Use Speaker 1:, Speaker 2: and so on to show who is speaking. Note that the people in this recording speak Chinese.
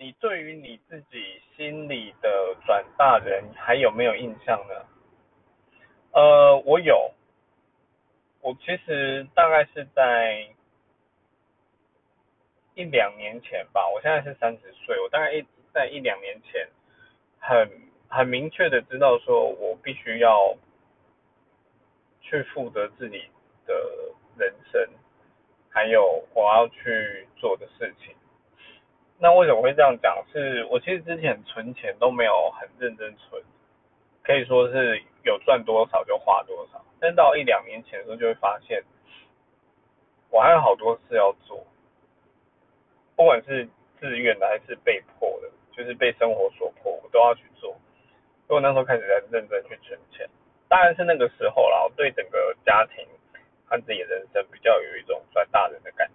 Speaker 1: 你对于你自己心里的转大人还有没有印象呢？呃，我有，我其实大概是在一两年前吧，我现在是三十岁，我大概一在一两年前，很很明确的知道说我必须要去负责自己的人生，还有我要去做的事情。那为什么会这样讲？是我其实之前存钱都没有很认真存，可以说是有赚多少就花多少。但到一两年前的时候，就会发现我还有好多事要做，不管是自愿的还是被迫的，就是被生活所迫，我都要去做。所以我那时候开始在认真去存钱，当然是那个时候啦，我对整个家庭和自己的人生比较有一种赚大人的感